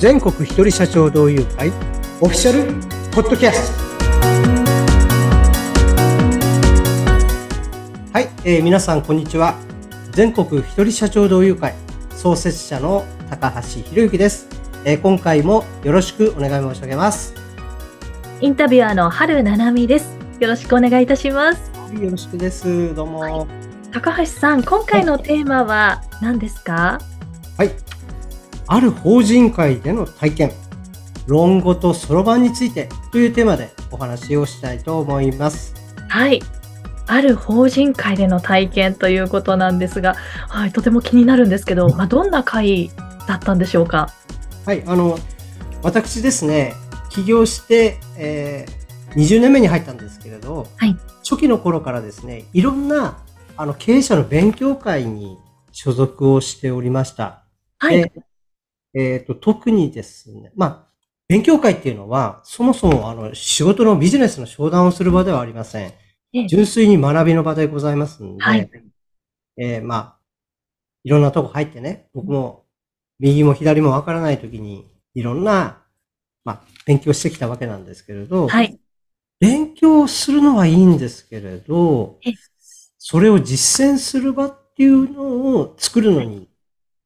全国一人社長同友会オフィシャルポッドキャスト。はい、えー、皆さんこんにちは。全国一人社長同友会創設者の高橋博之です、えー、今回もよろしくお願い申し上げます。インタビュアーの春七海です。よろしくお願いいたします。はいよろしくです。どうも、はい、高橋さん今回のテーマは何ですか？はいある法人会での体験、論語とそろばんについてというテーマでお話をしたいと思います。はい。ある法人会での体験ということなんですが、はい、とても気になるんですけど、まあ、どんな会だったんでしょうか？はい、あの、私ですね、起業して、えー、20年目に入ったんですけれど、はい、初期の頃からですね、いろんなあの経営者の勉強会に所属をしておりました。はい。えっ、ー、と、特にですね、まあ、勉強会っていうのは、そもそもあの、仕事のビジネスの商談をする場ではありません。純粋に学びの場でございますんで、はい、えー、まあ、いろんなとこ入ってね、僕も右も左もわからないときに、いろんな、まあ、勉強してきたわけなんですけれど、はい、勉強するのはいいんですけれど、それを実践する場っていうのを作るのに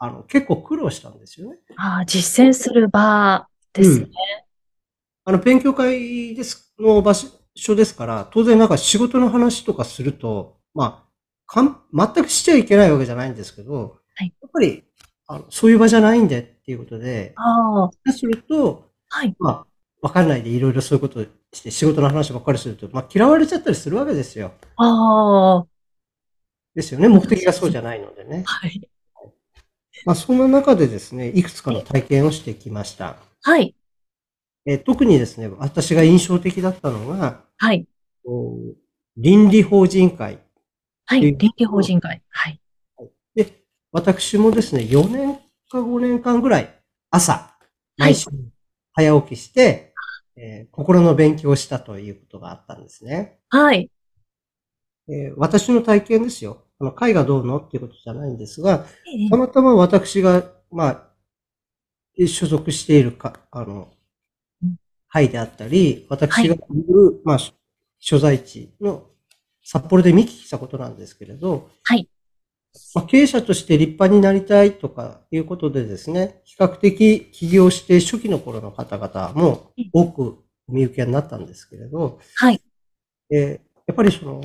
あの、結構苦労したんですよね。ああ、実践する場ですね。うん、あの、勉強会ですの場所ですから、当然なんか仕事の話とかすると、まあ、かん全くしちゃいけないわけじゃないんですけど、はい、やっぱり、あのそういう場じゃないんでっていうことで、ああ。すると、はい。まあ、わかんないでいろいろそういうことして仕事の話ばっかりすると、まあ嫌われちゃったりするわけですよ。ああ。ですよね。目的がそうじゃないのでね。はい。まあ、そんな中でですね、いくつかの体験をしてきました。はい。え特にですね、私が印象的だったのが、はい。倫理法人会。はい、倫理法人会。はい。で、私もですね、4年か5年間ぐらい、朝、毎週、早起きして、はい、えー、心の勉強をしたということがあったんですね。はい。えー、私の体験ですよ。あの、会がどうのっていうことじゃないんですが、たまたま私が、まあ、所属しているか、あの、会であったり、私がいる、はい、まあ、所在地の札幌で見聞きしたことなんですけれど、はい。まあ、経営者として立派になりたいとかいうことでですね、比較的起業して初期の頃の方々も多くお見受けになったんですけれど、はい。えー、やっぱりその、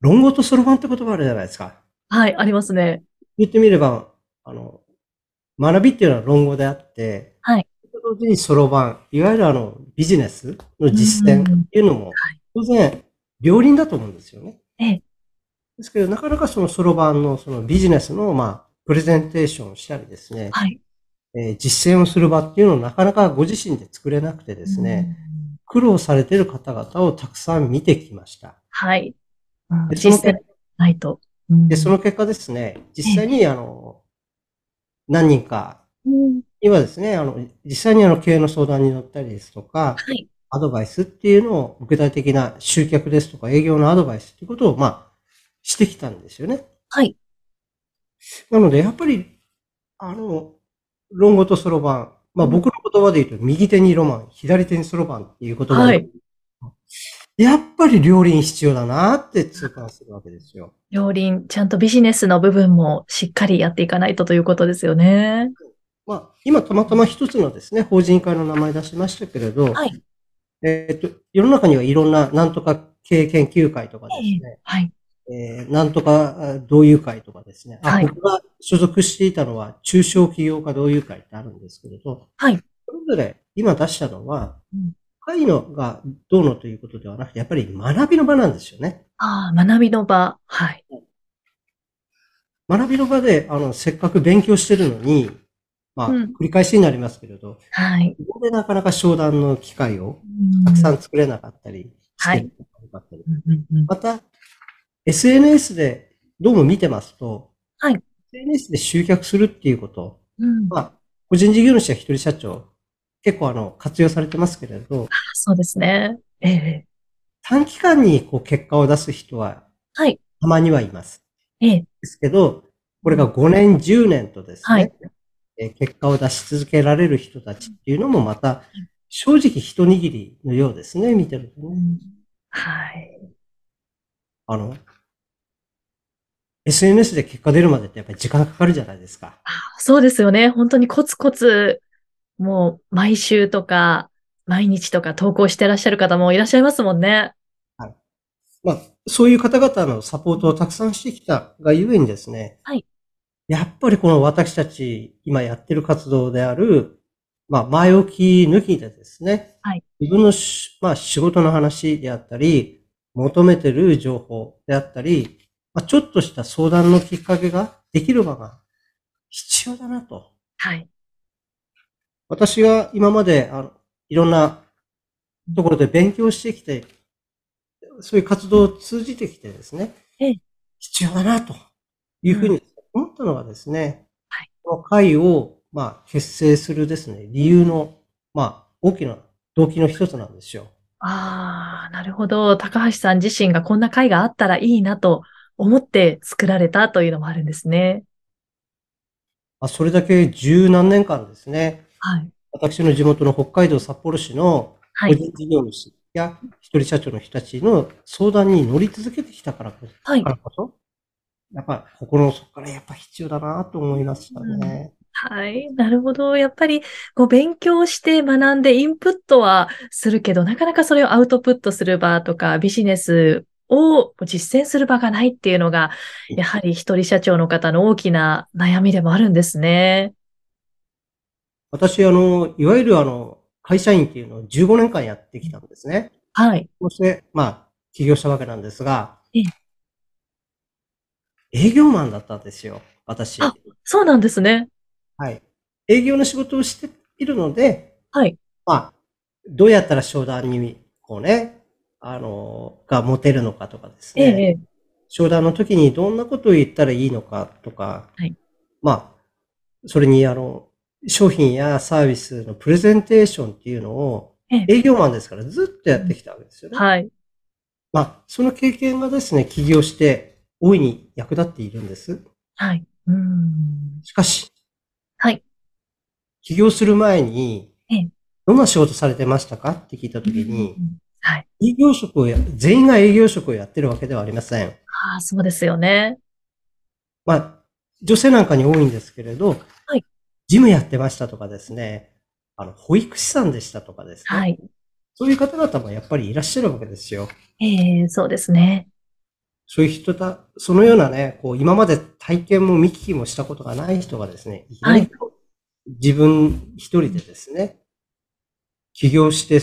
論語とそろばんって言葉あるじゃないですか。はい、ありますね。言ってみれば、あの、学びっていうのは論語であって、はい。同時にそろばん、いわゆるあの、ビジネスの実践っていうのも、当然、両輪だと思うんですよね。ええ。ですけど、なかなかそのそろばんのそのビジネスの、まあ、プレゼンテーションをしたりですね。はい。えー、実践をする場っていうのをなかなかご自身で作れなくてですね、苦労されている方々をたくさん見てきました。はい。でその結ないと、うん、で、その結果ですね、実際に、あの、何人か、今ですね、あの、実際にあの、経営の相談に乗ったりですとか、はい、アドバイスっていうのを、具体的な集客ですとか、営業のアドバイスっていうことを、まあ、してきたんですよね。はい。なので、やっぱり、あの、論語とそろばん、まあ僕の言葉で言うと、右手にロマン、左手にそろばんっていう言葉はい、やっぱり両輪必要だなって痛感するわけですよ。両輪、ちゃんとビジネスの部分もしっかりやっていかないとということですよね。まあ、今たまたま一つのですね、法人会の名前出しましたけれど、はい。えっ、と、世の中にはいろんな、なんとか経営研究会とかですね、はい。えー、なんとか同友会とかですね、はい、僕が所属していたのは中小企業家同友会ってあるんですけれど、はい。それぞれ今出したのは、うん、会のがどうのということではなくて、やっぱり学びの場なんですよね。ああ、学びの場。はい。学びの場で、あの、せっかく勉強してるのに、まあ、うん、繰り返しになりますけれど、はい。ここでなかなか商談の機会をたくさん作れなかったりしてるかったり、また、SNS でどうも見てますと、はい。SNS で集客するっていうこと、うん、まあ、個人事業主や一人社長、結構あの、活用されてますけれど。そうですね。ええ短期間にこう結果を出す人は、はい。たまにはいます。ええですけど、これが5年、10年とですね、はい。え結果を出し続けられる人たちっていうのもまた、正直一握りのようですね、見てるとね。はい。あの、SNS で結果出るまでってやっぱり時間かかるじゃないですか。そうですよね。本当にコツコツ、もう毎週とか、毎日とか投稿してらっしゃる方もいらっしゃいますもんね。はい。まあ、そういう方々のサポートをたくさんしてきたがゆえにですね。はい。やっぱりこの私たち今やってる活動である、まあ、前置き抜きでですね。はい。自分のまあ、仕事の話であったり、求めてる情報であったり、まあ、ちょっとした相談のきっかけができる場が必要だなと。はい。私が今まで、あの、いろんなところで勉強してきて、そういう活動を通じてきてですね、ええ、必要だなというふうに思ったのがですね、はい、この会を、まあ、結成するですね、理由の、まあ、大きな動機の一つなんですよ。ああ、なるほど。高橋さん自身がこんな会があったらいいなと思って作られたというのもあるんですね。あそれだけ十何年間ですね。はい。私の地元の北海道札幌市の個人事業主や一人社長の人たちの相談に乗り続けてきたからこそ、はい、やっぱ心の底からやっぱ必要だなと思いましたね。うん、はい。なるほど。やっぱり、こう、勉強して学んでインプットはするけど、なかなかそれをアウトプットする場とか、ビジネスを実践する場がないっていうのが、やはり一人社長の方の大きな悩みでもあるんですね。私、あの、いわゆるあの、会社員っていうのを15年間やってきたんですね。はい。そして、まあ、起業したわけなんですが、営業マンだったんですよ、私。あ、そうなんですね。はい。営業の仕事をしているので、はい。まあ、どうやったら商談に、こうね、あの、が持てるのかとかですね。ええ。商談の時にどんなことを言ったらいいのかとか、はい。まあ、それにあの、商品やサービスのプレゼンテーションっていうのを、営業マンですからずっとやってきたわけですよね。はい。まあ、その経験がですね、起業して大いに役立っているんです。はい。うん。しかし、はい。起業する前に、どんな仕事されてましたかって聞いたときに、はい。営業職をや、全員が営業職をやってるわけではありません。ああ、そうですよね。まあ、女性なんかに多いんですけれど、はい。ジムやってましたとかですね、あの、保育士さんでしたとかですね。はい。そういう方々もやっぱりいらっしゃるわけですよ。ええー、そうですね。そういう人だ、そのようなね、こう、今まで体験も見聞きもしたことがない人がですね、はい、自分一人でですね、起業して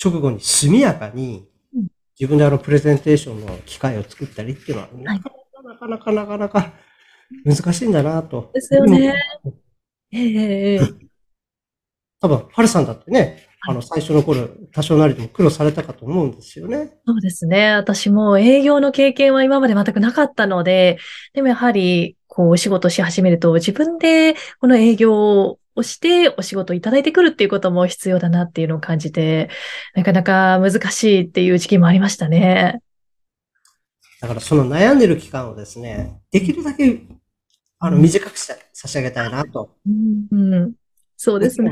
直後に速やかに、自分であの、プレゼンテーションの機会を作ったりっていうのは、なかなかなかなかなか難しいんだなと。ですよね。ええー 多分、ハルさんだってね、あの、最初の頃、多少なりとも苦労されたかと思うんですよね。そうですね。私も営業の経験は今まで全くなかったので、でもやはり、こう、お仕事し始めると、自分でこの営業をしてお仕事いただいてくるっていうことも必要だなっていうのを感じて、なかなか難しいっていう時期もありましたね。だからその悩んでる期間をですね、できるだけ、あの、短くし差し上げたいなと。うん、うん、そうですね。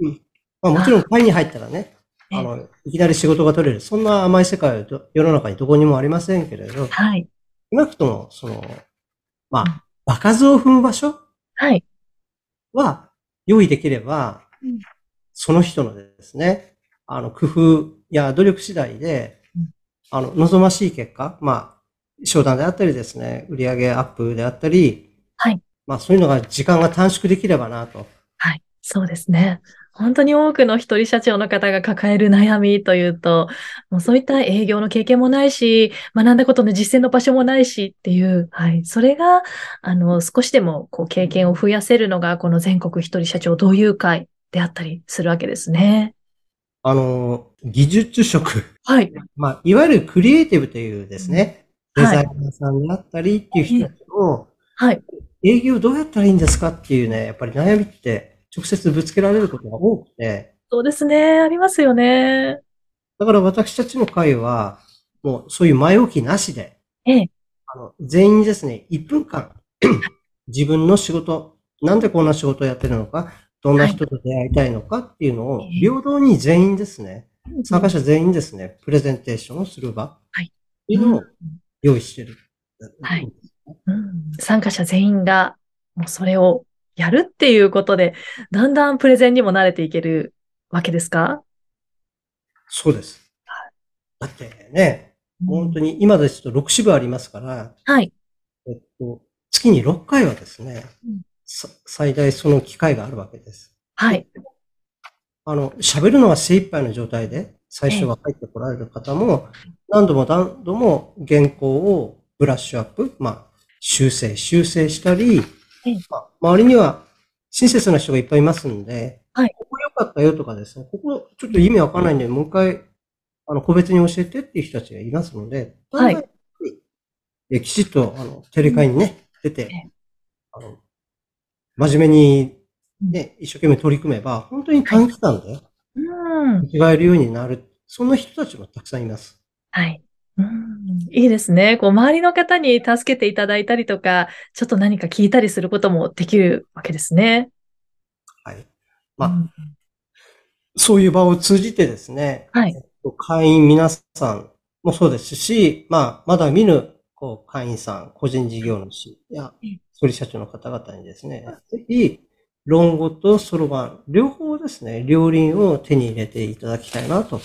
うん。まあもちろん会に入ったらね、あの、いきなり仕事が取れる。そんな甘い世界は世の中にどこにもありませんけれど、はい。少なくとも、その、まあ、場数を踏む場所はい。は、用意できれば、うん、その人のですね、あの、工夫や努力次第で、うん、あの、望ましい結果、まあ、商談であったりですね、売上アップであったり、はい。まあ、そういうのが時間が短縮できればなと。はい。そうですね。本当に多くの一人社長の方が抱える悩みというと、もうそういった営業の経験もないし、学んだことの実践の場所もないしっていう、はい。それが、あの、少しでもこう経験を増やせるのが、この全国一人社長同友会であったりするわけですね。あの、技術職。はい。まあ、いわゆるクリエイティブというですね、デザイナーさんであったりっていう人たちを、はい。営業どうやったらいいんですかっていうね、やっぱり悩みって直接ぶつけられることが多くて。そうですね。ありますよね。だから私たちの会は、もうそういう前置きなしで、ええ、あの全員にですね、1分間 自分の仕事なんでこんな仕事をやってるのか、どんな人と出会いたいのかっていうのを、平等に全員ですね、参加者全員ですね、プレゼンテーションをする場っていうのを用意してる。はい。うん、参加者全員が、もうそれをやるっていうことで、だんだんプレゼンにも慣れていけるわけですか？そうです。だってね、本当に今ですと6支部ありますから、はい。えっと、月に6回はですね、うん、最大その機会があるわけです。はい。あの、喋るのは精一杯の状態で、最初は入ってこられる方も、何度も何度も原稿をブラッシュアップ、まあ、修正、修正したり、まあ、周りには親切な人がいっぱいいますんで、はい、ここ良かったよとかですね、ここちょっと意味わかんないんで、もう一回、あの、個別に教えてっていう人たちがいますので、はい。きちっと、あの、テレカにね、出て、あの、真面目に、ね、一生懸命取り組めば、本当に短期間で、うん。違えるようになる。そんな人たちもたくさんいます。はい。うん、いいですね。こう、周りの方に助けていただいたりとか、ちょっと何か聞いたりすることもできるわけですね。はい。まあ、うん、そういう場を通じてですね、はい。会員皆さんもそうですし、まあ、まだ見ぬ、こう、会員さん、個人事業主や、一人社長の方々にですね、ぜひ、論語とそろばん、両方ですね、両輪を手に入れていただきたいな、と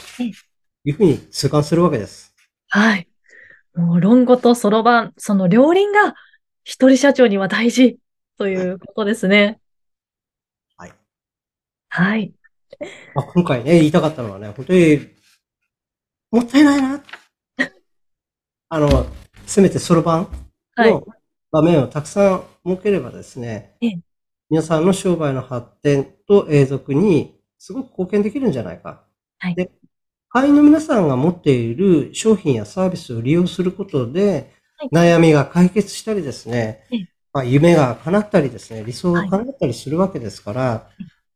いうふうに痛感するわけです。はい。もう論語とそろばん、その両輪が一人社長には大事ということですね。はい。はい。まあ、今回ね、言いたかったのはね、本当に、もったいないな。あの、せめてそろばんの場面をたくさん設ければですね、はい、皆さんの商売の発展と永続にすごく貢献できるんじゃないか。はい、で会員の皆さんが持っている商品やサービスを利用することで、悩みが解決したりですね、まあ、夢が叶ったりですね、理想が叶ったりするわけですから、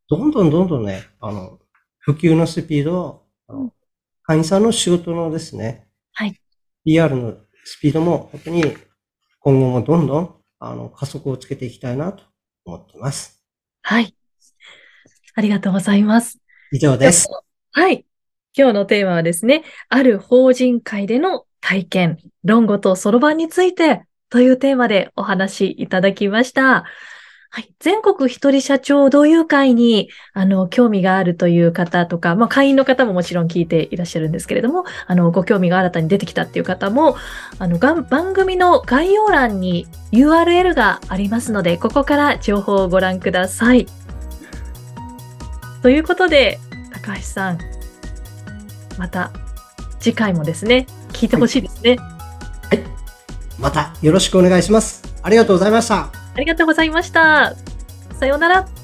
どんどんどんどんね、あの、普及のスピード、あの会員さんの仕事のですね、はい。PR のスピードも本当に今後もどんどんあの加速をつけていきたいなと思っています。はい。ありがとうございます。以上です。はい。今日のテーマはですね、ある法人会での体験、論語とそろばんについてというテーマでお話いただきました。はい。全国一人社長同友会に、あの、興味があるという方とか、まあ、会員の方ももちろん聞いていらっしゃるんですけれども、あの、ご興味が新たに出てきたっていう方も、あの、番組の概要欄に URL がありますので、ここから情報をご覧ください。ということで、高橋さん、また次回もですね、聞いてほしいですね、はい。はい。またよろしくお願いします。ありがとうございました。ありがとうございました。さようなら。